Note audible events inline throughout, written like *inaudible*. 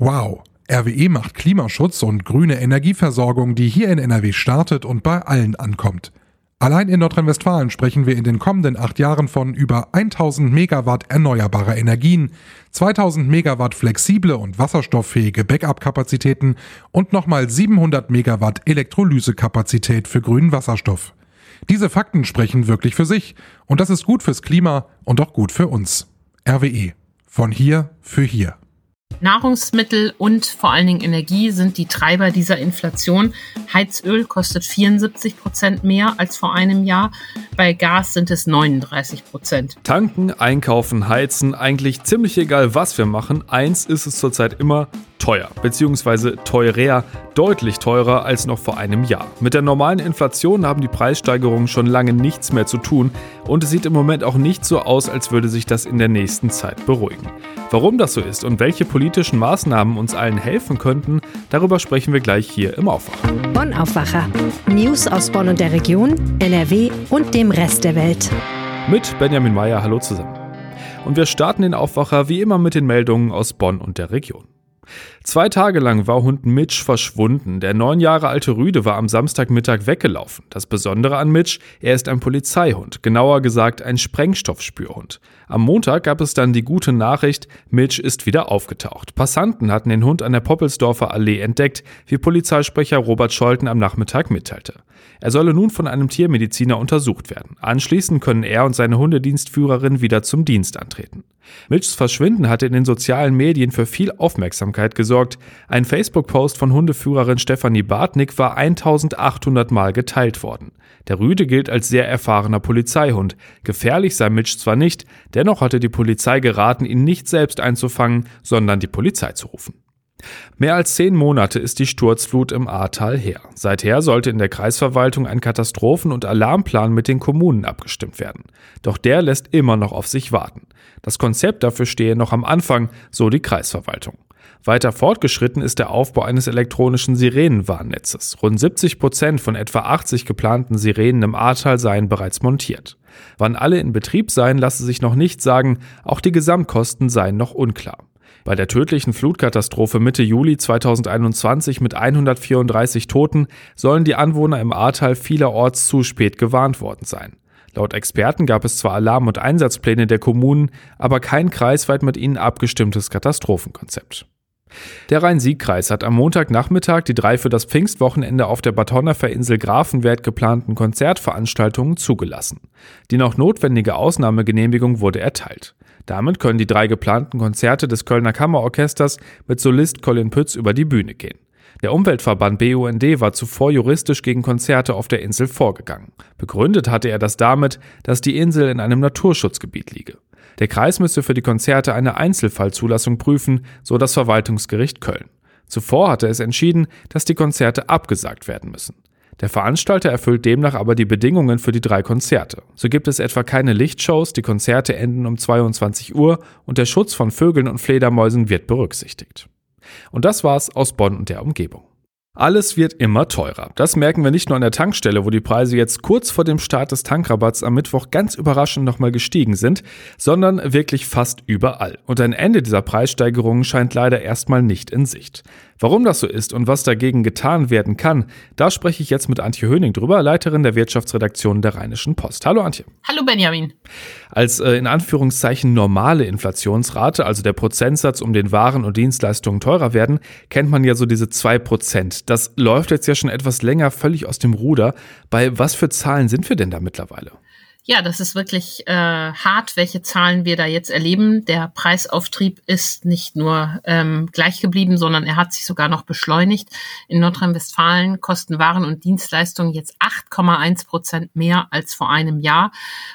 Wow, RWE macht Klimaschutz und grüne Energieversorgung, die hier in NRW startet und bei allen ankommt. Allein in Nordrhein-Westfalen sprechen wir in den kommenden acht Jahren von über 1000 Megawatt erneuerbarer Energien, 2000 Megawatt flexible und wasserstofffähige Backup-Kapazitäten und nochmal 700 Megawatt Elektrolysekapazität für grünen Wasserstoff. Diese Fakten sprechen wirklich für sich und das ist gut fürs Klima und auch gut für uns. RWE. Von hier für hier. Nahrungsmittel und vor allen Dingen Energie sind die Treiber dieser Inflation. Heizöl kostet 74 Prozent mehr als vor einem Jahr. Bei Gas sind es 39 Prozent. Tanken, einkaufen, heizen, eigentlich ziemlich egal, was wir machen. Eins ist es zurzeit immer teuer, beziehungsweise teurer, deutlich teurer als noch vor einem Jahr. Mit der normalen Inflation haben die Preissteigerungen schon lange nichts mehr zu tun und es sieht im Moment auch nicht so aus, als würde sich das in der nächsten Zeit beruhigen. Warum das so ist und welche politischen Maßnahmen uns allen helfen könnten, darüber sprechen wir gleich hier im Aufwacher. Bonn Aufwacher. News aus Bonn und der Region, NRW und dem Rest der Welt. Mit Benjamin Meyer, hallo zusammen. Und wir starten den Aufwacher wie immer mit den Meldungen aus Bonn und der Region. Zwei Tage lang war Hund Mitch verschwunden. Der neun Jahre alte Rüde war am Samstagmittag weggelaufen. Das Besondere an Mitch, er ist ein Polizeihund, genauer gesagt ein Sprengstoffspürhund. Am Montag gab es dann die gute Nachricht, Mitch ist wieder aufgetaucht. Passanten hatten den Hund an der Poppelsdorfer Allee entdeckt, wie Polizeisprecher Robert Scholten am Nachmittag mitteilte. Er solle nun von einem Tiermediziner untersucht werden. Anschließend können er und seine Hundedienstführerin wieder zum Dienst antreten. Mitchs Verschwinden hatte in den sozialen Medien für viel Aufmerksamkeit gesorgt. Ein Facebook-Post von Hundeführerin Stefanie Bartnick war 1800 Mal geteilt worden. Der Rüde gilt als sehr erfahrener Polizeihund. Gefährlich sei Mitch zwar nicht, dennoch hatte die Polizei geraten, ihn nicht selbst einzufangen, sondern die Polizei zu rufen. Mehr als zehn Monate ist die Sturzflut im Ahrtal her. Seither sollte in der Kreisverwaltung ein Katastrophen- und Alarmplan mit den Kommunen abgestimmt werden. Doch der lässt immer noch auf sich warten. Das Konzept dafür stehe noch am Anfang, so die Kreisverwaltung. Weiter fortgeschritten ist der Aufbau eines elektronischen Sirenenwarnnetzes. Rund 70 Prozent von etwa 80 geplanten Sirenen im Ahrtal seien bereits montiert. Wann alle in Betrieb seien, lasse sich noch nicht sagen, auch die Gesamtkosten seien noch unklar. Bei der tödlichen Flutkatastrophe Mitte Juli 2021 mit 134 Toten sollen die Anwohner im Ahrtal vielerorts zu spät gewarnt worden sein. Laut Experten gab es zwar Alarm- und Einsatzpläne der Kommunen, aber kein kreisweit mit ihnen abgestimmtes Katastrophenkonzept. Der Rhein-Sieg-Kreis hat am Montagnachmittag die drei für das Pfingstwochenende auf der Bad Insel Grafenwert geplanten Konzertveranstaltungen zugelassen. Die noch notwendige Ausnahmegenehmigung wurde erteilt. Damit können die drei geplanten Konzerte des Kölner Kammerorchesters mit Solist Colin Pütz über die Bühne gehen. Der Umweltverband BUND war zuvor juristisch gegen Konzerte auf der Insel vorgegangen. Begründet hatte er das damit, dass die Insel in einem Naturschutzgebiet liege. Der Kreis müsse für die Konzerte eine Einzelfallzulassung prüfen, so das Verwaltungsgericht Köln. Zuvor hatte es entschieden, dass die Konzerte abgesagt werden müssen. Der Veranstalter erfüllt demnach aber die Bedingungen für die drei Konzerte. So gibt es etwa keine Lichtshows, die Konzerte enden um 22 Uhr und der Schutz von Vögeln und Fledermäusen wird berücksichtigt. Und das war's aus Bonn und der Umgebung. Alles wird immer teurer. Das merken wir nicht nur an der Tankstelle, wo die Preise jetzt kurz vor dem Start des Tankrabatts am Mittwoch ganz überraschend nochmal gestiegen sind, sondern wirklich fast überall. Und ein Ende dieser Preissteigerungen scheint leider erstmal nicht in Sicht. Warum das so ist und was dagegen getan werden kann, da spreche ich jetzt mit Antje Höning drüber, Leiterin der Wirtschaftsredaktion der Rheinischen Post. Hallo Antje. Hallo Benjamin. Als äh, in Anführungszeichen normale Inflationsrate, also der Prozentsatz, um den Waren und Dienstleistungen teurer werden, kennt man ja so diese zwei Prozent. Das läuft jetzt ja schon etwas länger völlig aus dem Ruder. Bei was für Zahlen sind wir denn da mittlerweile? Ja, das ist wirklich äh, hart, welche Zahlen wir da jetzt erleben. Der Preisauftrieb ist nicht nur ähm, gleich geblieben, sondern er hat sich sogar noch beschleunigt. In Nordrhein-Westfalen kosten Waren und Dienstleistungen jetzt 8,1 Prozent mehr als vor einem Jahr.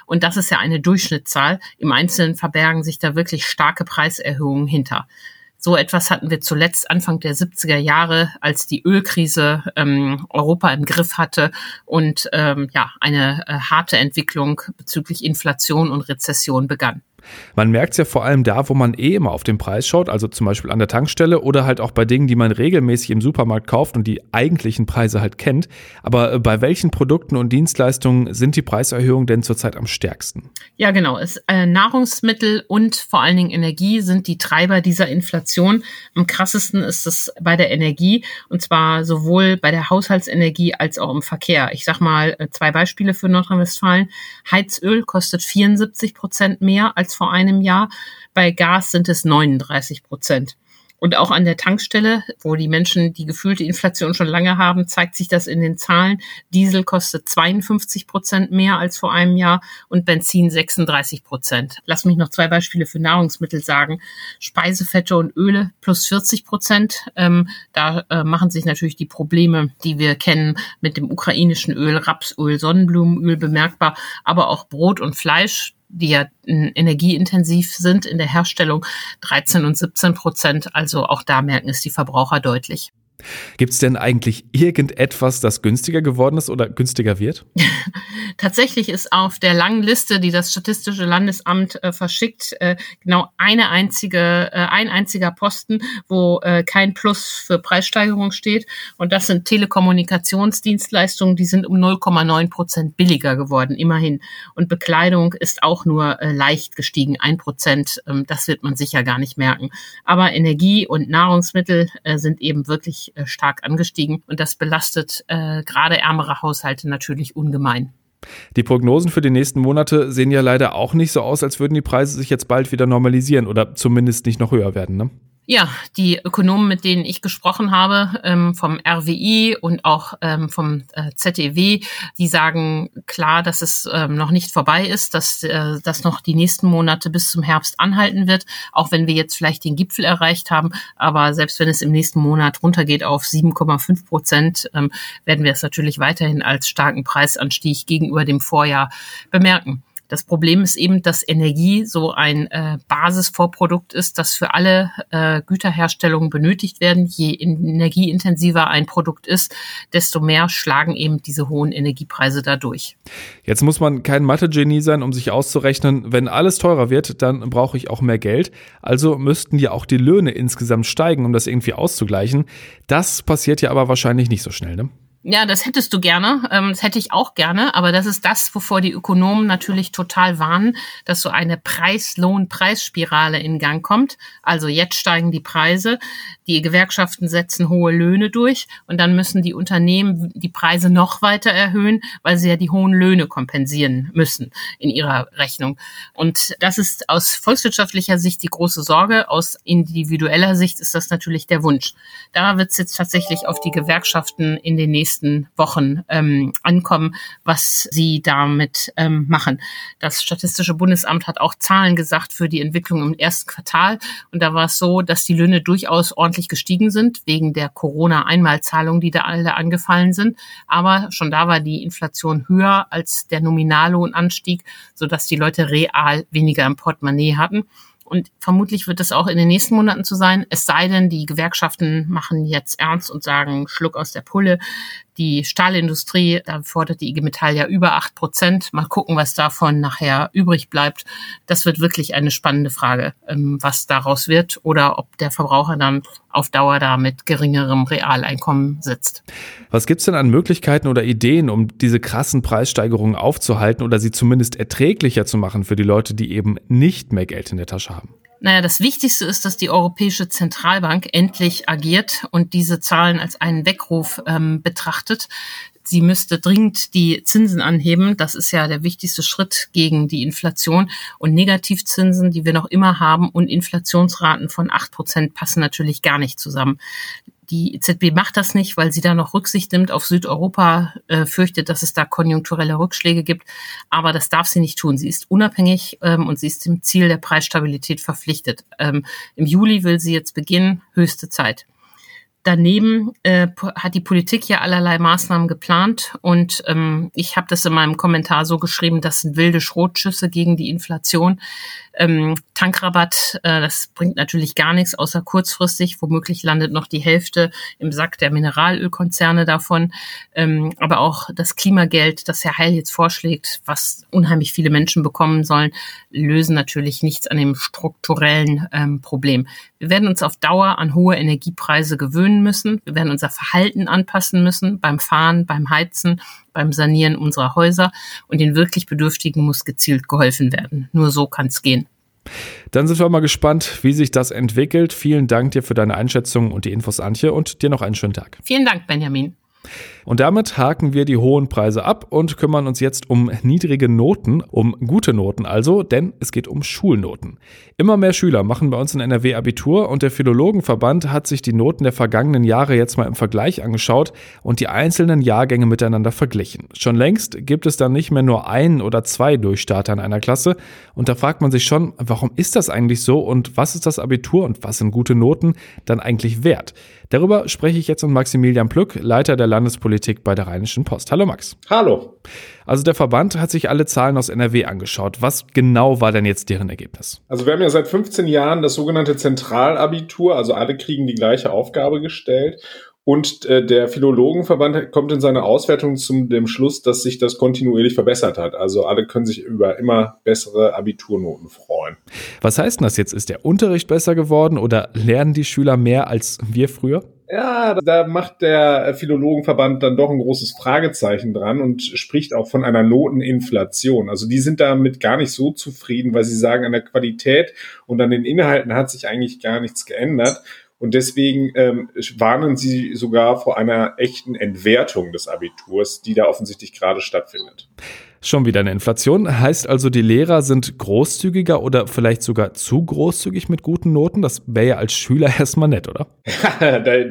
Und das ist ja eine Durchschnittszahl. Im Einzelnen verbergen sich da wirklich starke Preiserhöhungen hinter. So etwas hatten wir zuletzt Anfang der 70er Jahre, als die Ölkrise ähm, Europa im Griff hatte und ähm, ja eine äh, harte Entwicklung bezüglich Inflation und Rezession begann. Man merkt es ja vor allem da, wo man eh immer auf den Preis schaut, also zum Beispiel an der Tankstelle oder halt auch bei Dingen, die man regelmäßig im Supermarkt kauft und die eigentlichen Preise halt kennt. Aber äh, bei welchen Produkten und Dienstleistungen sind die Preiserhöhungen denn zurzeit am stärksten? Ja, genau. Es, äh, Nahrungsmittel und vor allen Dingen Energie sind die Treiber dieser Inflation. Am krassesten ist es bei der Energie und zwar sowohl bei der Haushaltsenergie als auch im Verkehr. Ich sag mal äh, zwei Beispiele für Nordrhein-Westfalen. Heizöl kostet 74 Prozent mehr als vor einem Jahr. Bei Gas sind es 39 Prozent. Und auch an der Tankstelle, wo die Menschen die gefühlte Inflation schon lange haben, zeigt sich das in den Zahlen. Diesel kostet 52 Prozent mehr als vor einem Jahr und Benzin 36 Prozent. Lass mich noch zwei Beispiele für Nahrungsmittel sagen. Speisefette und Öle plus 40 Prozent. Ähm, da äh, machen sich natürlich die Probleme, die wir kennen mit dem ukrainischen Öl, Rapsöl, Sonnenblumenöl bemerkbar, aber auch Brot und Fleisch die ja energieintensiv sind in der Herstellung, 13 und 17 Prozent. Also auch da merken es die Verbraucher deutlich. Gibt es denn eigentlich irgendetwas, das günstiger geworden ist oder günstiger wird? *laughs* Tatsächlich ist auf der langen Liste, die das Statistische Landesamt äh, verschickt, äh, genau eine einzige, äh, ein einziger Posten, wo äh, kein Plus für Preissteigerung steht. Und das sind Telekommunikationsdienstleistungen, die sind um 0,9 Prozent billiger geworden, immerhin. Und Bekleidung ist auch nur äh, leicht gestiegen, ein Prozent. Ähm, das wird man sicher gar nicht merken. Aber Energie und Nahrungsmittel äh, sind eben wirklich äh, stark angestiegen und das belastet äh, gerade ärmere Haushalte natürlich ungemein. Die Prognosen für die nächsten Monate sehen ja leider auch nicht so aus, als würden die Preise sich jetzt bald wieder normalisieren oder zumindest nicht noch höher werden. Ne? Ja, die Ökonomen, mit denen ich gesprochen habe, ähm, vom RWI und auch ähm, vom äh, ZEW, die sagen klar, dass es ähm, noch nicht vorbei ist, dass äh, das noch die nächsten Monate bis zum Herbst anhalten wird, auch wenn wir jetzt vielleicht den Gipfel erreicht haben. Aber selbst wenn es im nächsten Monat runtergeht auf 7,5 Prozent, werden wir es natürlich weiterhin als starken Preisanstieg gegenüber dem Vorjahr bemerken. Das Problem ist eben, dass Energie so ein äh, Basisvorprodukt ist, das für alle äh, Güterherstellungen benötigt werden. Je energieintensiver ein Produkt ist, desto mehr schlagen eben diese hohen Energiepreise dadurch. Jetzt muss man kein Mathe-Genie sein, um sich auszurechnen, wenn alles teurer wird, dann brauche ich auch mehr Geld. Also müssten ja auch die Löhne insgesamt steigen, um das irgendwie auszugleichen. Das passiert ja aber wahrscheinlich nicht so schnell, ne? Ja, das hättest du gerne. Ähm, das hätte ich auch gerne. Aber das ist das, wovor die Ökonomen natürlich total warnen, dass so eine Preis-Lohn-Preisspirale in Gang kommt. Also jetzt steigen die Preise, die Gewerkschaften setzen hohe Löhne durch und dann müssen die Unternehmen die Preise noch weiter erhöhen, weil sie ja die hohen Löhne kompensieren müssen in ihrer Rechnung. Und das ist aus volkswirtschaftlicher Sicht die große Sorge. Aus individueller Sicht ist das natürlich der Wunsch. Da wird es jetzt tatsächlich auf die Gewerkschaften in den nächsten nächsten Wochen ähm, ankommen, was sie damit ähm, machen. Das Statistische Bundesamt hat auch Zahlen gesagt für die Entwicklung im ersten Quartal. Und da war es so, dass die Löhne durchaus ordentlich gestiegen sind, wegen der Corona-Einmalzahlungen, die da alle angefallen sind. Aber schon da war die Inflation höher als der Nominallohnanstieg, sodass die Leute real weniger im Portemonnaie hatten. Und vermutlich wird es auch in den nächsten Monaten zu sein. Es sei denn, die Gewerkschaften machen jetzt ernst und sagen, Schluck aus der Pulle. Die Stahlindustrie, da fordert die IG Metall ja über acht Prozent. Mal gucken, was davon nachher übrig bleibt. Das wird wirklich eine spannende Frage, ähm, was daraus wird oder ob der Verbraucher dann auf Dauer da mit geringerem Realeinkommen sitzt. Was gibt's denn an Möglichkeiten oder Ideen, um diese krassen Preissteigerungen aufzuhalten oder sie zumindest erträglicher zu machen für die Leute, die eben nicht mehr Geld in der Tasche haben? Naja, das Wichtigste ist, dass die Europäische Zentralbank endlich agiert und diese Zahlen als einen Weckruf ähm, betrachtet. Sie müsste dringend die Zinsen anheben. Das ist ja der wichtigste Schritt gegen die Inflation. Und Negativzinsen, die wir noch immer haben, und Inflationsraten von acht Prozent passen natürlich gar nicht zusammen. Die EZB macht das nicht, weil sie da noch Rücksicht nimmt auf Südeuropa, äh, fürchtet, dass es da konjunkturelle Rückschläge gibt. Aber das darf sie nicht tun. Sie ist unabhängig ähm, und sie ist dem Ziel der Preisstabilität verpflichtet. Ähm, Im Juli will sie jetzt beginnen, höchste Zeit. Daneben äh, hat die Politik ja allerlei Maßnahmen geplant und ähm, ich habe das in meinem Kommentar so geschrieben, das sind wilde Schrotschüsse gegen die Inflation. Ähm, Tankrabatt, äh, das bringt natürlich gar nichts, außer kurzfristig. Womöglich landet noch die Hälfte im Sack der Mineralölkonzerne davon. Ähm, aber auch das Klimageld, das Herr Heil jetzt vorschlägt, was unheimlich viele Menschen bekommen sollen, lösen natürlich nichts an dem strukturellen ähm, Problem. Wir werden uns auf Dauer an hohe Energiepreise gewöhnen müssen. Wir werden unser Verhalten anpassen müssen beim Fahren, beim Heizen, beim Sanieren unserer Häuser. Und den wirklich Bedürftigen muss gezielt geholfen werden. Nur so kann es gehen. Dann sind wir mal gespannt, wie sich das entwickelt. Vielen Dank dir für deine Einschätzung und die Infos, Antje, und dir noch einen schönen Tag. Vielen Dank, Benjamin. Und damit haken wir die hohen Preise ab und kümmern uns jetzt um niedrige Noten, um gute Noten also, denn es geht um Schulnoten. Immer mehr Schüler machen bei uns in NRW Abitur und der Philologenverband hat sich die Noten der vergangenen Jahre jetzt mal im Vergleich angeschaut und die einzelnen Jahrgänge miteinander verglichen. Schon längst gibt es dann nicht mehr nur ein oder zwei Durchstarter in einer Klasse und da fragt man sich schon, warum ist das eigentlich so und was ist das Abitur und was sind gute Noten dann eigentlich wert? Darüber spreche ich jetzt mit Maximilian Plück, Leiter der Landespolitik bei der Rheinischen Post. Hallo Max. Hallo. Also der Verband hat sich alle Zahlen aus NRW angeschaut. Was genau war denn jetzt deren Ergebnis? Also wir haben ja seit 15 Jahren das sogenannte Zentralabitur, also alle kriegen die gleiche Aufgabe gestellt. Und äh, der Philologenverband kommt in seiner Auswertung zum dem Schluss, dass sich das kontinuierlich verbessert hat. Also alle können sich über immer bessere Abiturnoten freuen. Was heißt denn das jetzt? Ist der Unterricht besser geworden oder lernen die Schüler mehr als wir früher? Ja, da macht der Philologenverband dann doch ein großes Fragezeichen dran und spricht auch von einer Noteninflation. Also die sind damit gar nicht so zufrieden, weil sie sagen, an der Qualität und an den Inhalten hat sich eigentlich gar nichts geändert. Und deswegen ähm, warnen sie sogar vor einer echten Entwertung des Abiturs, die da offensichtlich gerade stattfindet. Schon wieder eine Inflation. Heißt also, die Lehrer sind großzügiger oder vielleicht sogar zu großzügig mit guten Noten? Das wäre ja als Schüler *laughs* erstmal nett, oder?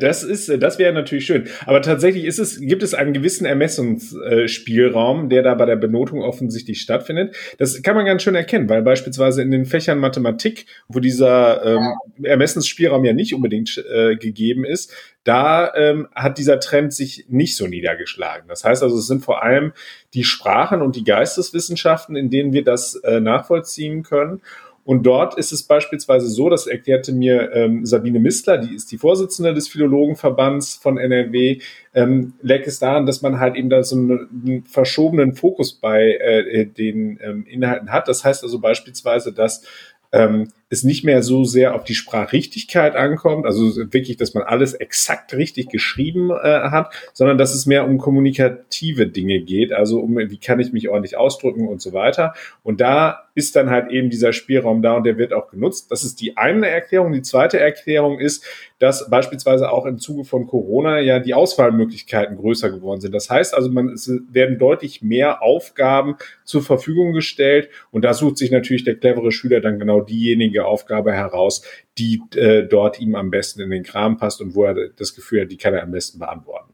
das ist, das wäre natürlich schön. Aber tatsächlich ist es, gibt es einen gewissen Ermessungsspielraum, der da bei der Benotung offensichtlich stattfindet. Das kann man ganz schön erkennen, weil beispielsweise in den Fächern Mathematik, wo dieser ähm, Ermessensspielraum ja nicht unbedingt äh, gegeben ist, da ähm, hat dieser Trend sich nicht so niedergeschlagen. Das heißt also, es sind vor allem die Sprachen und die Geisteswissenschaften, in denen wir das äh, nachvollziehen können. Und dort ist es beispielsweise so, das erklärte mir ähm, Sabine Mistler, die ist die Vorsitzende des Philologenverbands von NRW, ähm, lag es daran, dass man halt eben da so einen, einen verschobenen Fokus bei äh, den ähm, Inhalten hat. Das heißt also beispielsweise, dass ähm, es nicht mehr so sehr auf die Sprachrichtigkeit ankommt, also wirklich, dass man alles exakt richtig geschrieben äh, hat, sondern dass es mehr um kommunikative Dinge geht, also um, wie kann ich mich ordentlich ausdrücken und so weiter. Und da ist dann halt eben dieser Spielraum da und der wird auch genutzt. Das ist die eine Erklärung. Die zweite Erklärung ist, dass beispielsweise auch im Zuge von Corona ja die Auswahlmöglichkeiten größer geworden sind. Das heißt also, man, es werden deutlich mehr Aufgaben zur Verfügung gestellt und da sucht sich natürlich der clevere Schüler dann genau diejenige Aufgabe heraus, die äh, dort ihm am besten in den Kram passt und wo er das Gefühl hat, die kann er am besten beantworten.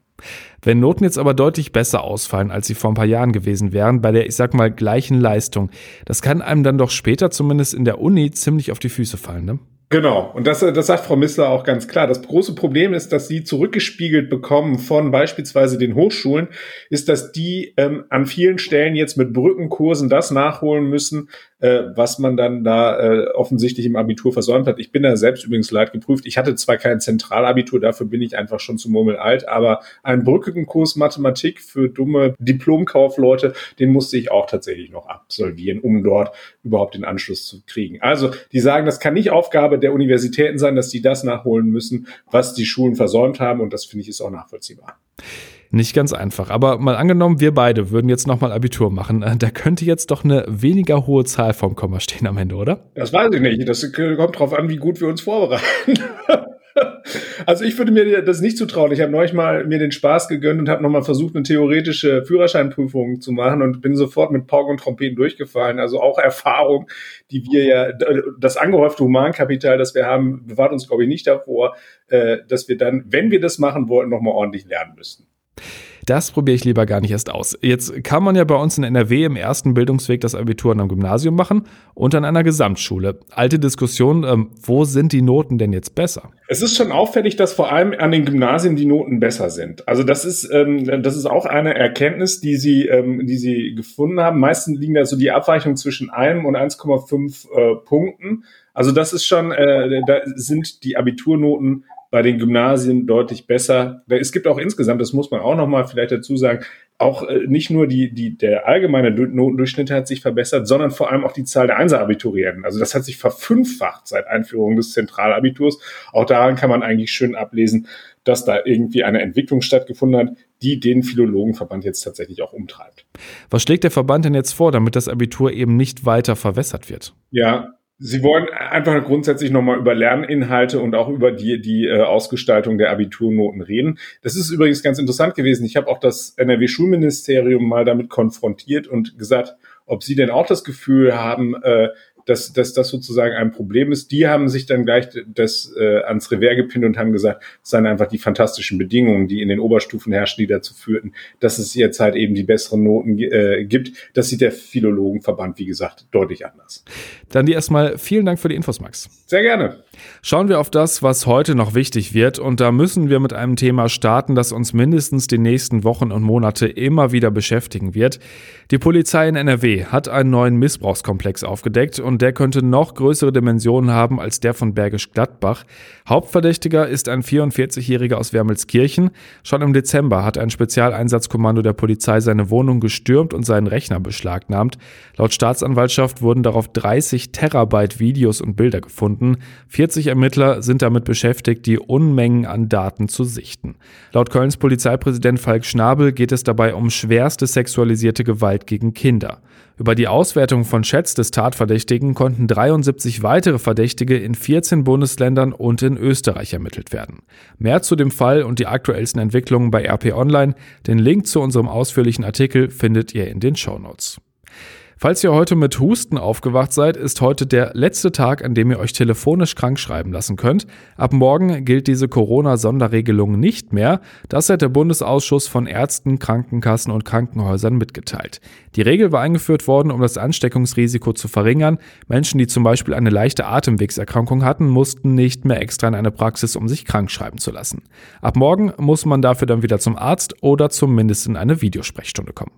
Wenn Noten jetzt aber deutlich besser ausfallen, als sie vor ein paar Jahren gewesen wären, bei der, ich sag mal, gleichen Leistung, das kann einem dann doch später zumindest in der Uni ziemlich auf die Füße fallen, ne? Genau, und das, das sagt Frau Missler auch ganz klar. Das große Problem ist, dass sie zurückgespiegelt bekommen von beispielsweise den Hochschulen, ist, dass die ähm, an vielen Stellen jetzt mit Brückenkursen das nachholen müssen, äh, was man dann da äh, offensichtlich im Abitur versäumt hat. Ich bin da selbst übrigens leid geprüft. Ich hatte zwar kein Zentralabitur, dafür bin ich einfach schon zu Murmel alt, aber einen Brückenkurs Mathematik für dumme Diplomkaufleute, den musste ich auch tatsächlich noch absolvieren, um dort überhaupt den Anschluss zu kriegen. Also die sagen, das kann nicht Aufgabe der Universitäten sein, dass die das nachholen müssen, was die Schulen versäumt haben und das finde ich ist auch nachvollziehbar. Nicht ganz einfach. Aber mal angenommen, wir beide würden jetzt nochmal Abitur machen. Äh, da könnte jetzt doch eine weniger hohe Zahl vom Komma stehen am Ende, oder? Das weiß ich nicht. Das kommt drauf an, wie gut wir uns vorbereiten. *laughs* Also ich würde mir das nicht zutrauen. Ich habe neulich mal mir den Spaß gegönnt und habe nochmal versucht, eine theoretische Führerscheinprüfung zu machen und bin sofort mit Pauken und Trompeten durchgefallen. Also auch Erfahrung, die wir ja, das angehäufte Humankapital, das wir haben, bewahrt uns, glaube ich, nicht davor, äh, dass wir dann, wenn wir das machen wollten, nochmal ordentlich lernen müssten. Das probiere ich lieber gar nicht erst aus. Jetzt kann man ja bei uns in NRW im ersten Bildungsweg das Abitur an einem Gymnasium machen und an einer Gesamtschule. Alte Diskussion, ähm, wo sind die Noten denn jetzt besser? Es ist schon auffällig, dass vor allem an den Gymnasien die Noten besser sind. Also das ist, ähm, das ist auch eine Erkenntnis, die sie, ähm, die sie gefunden haben. Meistens liegen da so die Abweichungen zwischen einem und 1,5 äh, Punkten. Also das ist schon, äh, da sind die Abiturnoten bei den Gymnasien deutlich besser. Es gibt auch insgesamt, das muss man auch nochmal vielleicht dazu sagen, auch äh, nicht nur die, die, der allgemeine Notendurchschnitt hat sich verbessert, sondern vor allem auch die Zahl der Einser-Abiturienten. Also das hat sich verfünffacht seit Einführung des Zentralabiturs. Auch daran kann man eigentlich schön ablesen, dass da irgendwie eine Entwicklung stattgefunden hat, die den Philologenverband jetzt tatsächlich auch umtreibt. Was schlägt der Verband denn jetzt vor, damit das Abitur eben nicht weiter verwässert wird? Ja, Sie wollen einfach grundsätzlich nochmal über Lerninhalte und auch über die, die äh, Ausgestaltung der Abiturnoten reden. Das ist übrigens ganz interessant gewesen. Ich habe auch das NRW-Schulministerium mal damit konfrontiert und gesagt, ob Sie denn auch das Gefühl haben, äh, dass, dass das sozusagen ein Problem ist. Die haben sich dann gleich das äh, ans Revers gepinnt und haben gesagt, es seien einfach die fantastischen Bedingungen, die in den Oberstufen herrschen, die dazu führten, dass es jetzt halt eben die besseren Noten äh, gibt. Das sieht der Philologenverband, wie gesagt, deutlich anders. Dann dir erstmal vielen Dank für die Infos, Max. Sehr gerne. Schauen wir auf das, was heute noch wichtig wird. Und da müssen wir mit einem Thema starten, das uns mindestens die nächsten Wochen und Monate immer wieder beschäftigen wird. Die Polizei in NRW hat einen neuen Missbrauchskomplex aufgedeckt und der könnte noch größere Dimensionen haben als der von Bergisch Gladbach. Hauptverdächtiger ist ein 44-Jähriger aus Wermelskirchen. Schon im Dezember hat ein Spezialeinsatzkommando der Polizei seine Wohnung gestürmt und seinen Rechner beschlagnahmt. Laut Staatsanwaltschaft wurden darauf 30 Terabyte Videos und Bilder gefunden. 40 Ermittler sind damit beschäftigt, die Unmengen an Daten zu sichten. Laut Kölns Polizeipräsident Falk Schnabel geht es dabei um schwerste sexualisierte Gewalt gegen Kinder. Über die Auswertung von Chats des Tatverdächtigen konnten 73 weitere Verdächtige in 14 Bundesländern und in Österreich ermittelt werden. Mehr zu dem Fall und die aktuellsten Entwicklungen bei RP Online. Den Link zu unserem ausführlichen Artikel findet ihr in den Show Notes. Falls ihr heute mit Husten aufgewacht seid, ist heute der letzte Tag, an dem ihr euch telefonisch krank schreiben lassen könnt. Ab morgen gilt diese Corona-Sonderregelung nicht mehr. Das hat der Bundesausschuss von Ärzten, Krankenkassen und Krankenhäusern mitgeteilt. Die Regel war eingeführt worden, um das Ansteckungsrisiko zu verringern. Menschen, die zum Beispiel eine leichte Atemwegserkrankung hatten, mussten nicht mehr extra in eine Praxis, um sich krank schreiben zu lassen. Ab morgen muss man dafür dann wieder zum Arzt oder zumindest in eine Videosprechstunde kommen.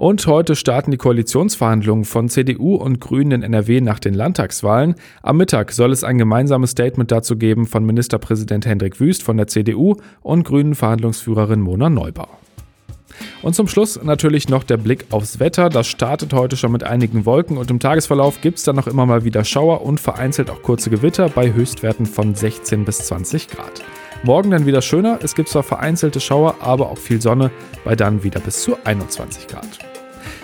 Und heute starten die Koalitionsverhandlungen von CDU und Grünen in NRW nach den Landtagswahlen. Am Mittag soll es ein gemeinsames Statement dazu geben von Ministerpräsident Hendrik Wüst von der CDU und Grünen Verhandlungsführerin Mona Neubau. Und zum Schluss natürlich noch der Blick aufs Wetter. Das startet heute schon mit einigen Wolken und im Tagesverlauf gibt es dann noch immer mal wieder Schauer und vereinzelt auch kurze Gewitter bei Höchstwerten von 16 bis 20 Grad. Morgen dann wieder schöner. Es gibt zwar vereinzelte Schauer, aber auch viel Sonne, bei dann wieder bis zu 21 Grad.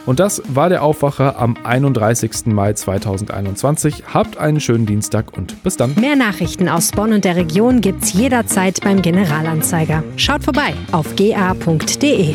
Und das war der Aufwacher am 31. Mai 2021. Habt einen schönen Dienstag und bis dann. Mehr Nachrichten aus Bonn und der Region gibt's jederzeit beim Generalanzeiger. Schaut vorbei auf ga.de.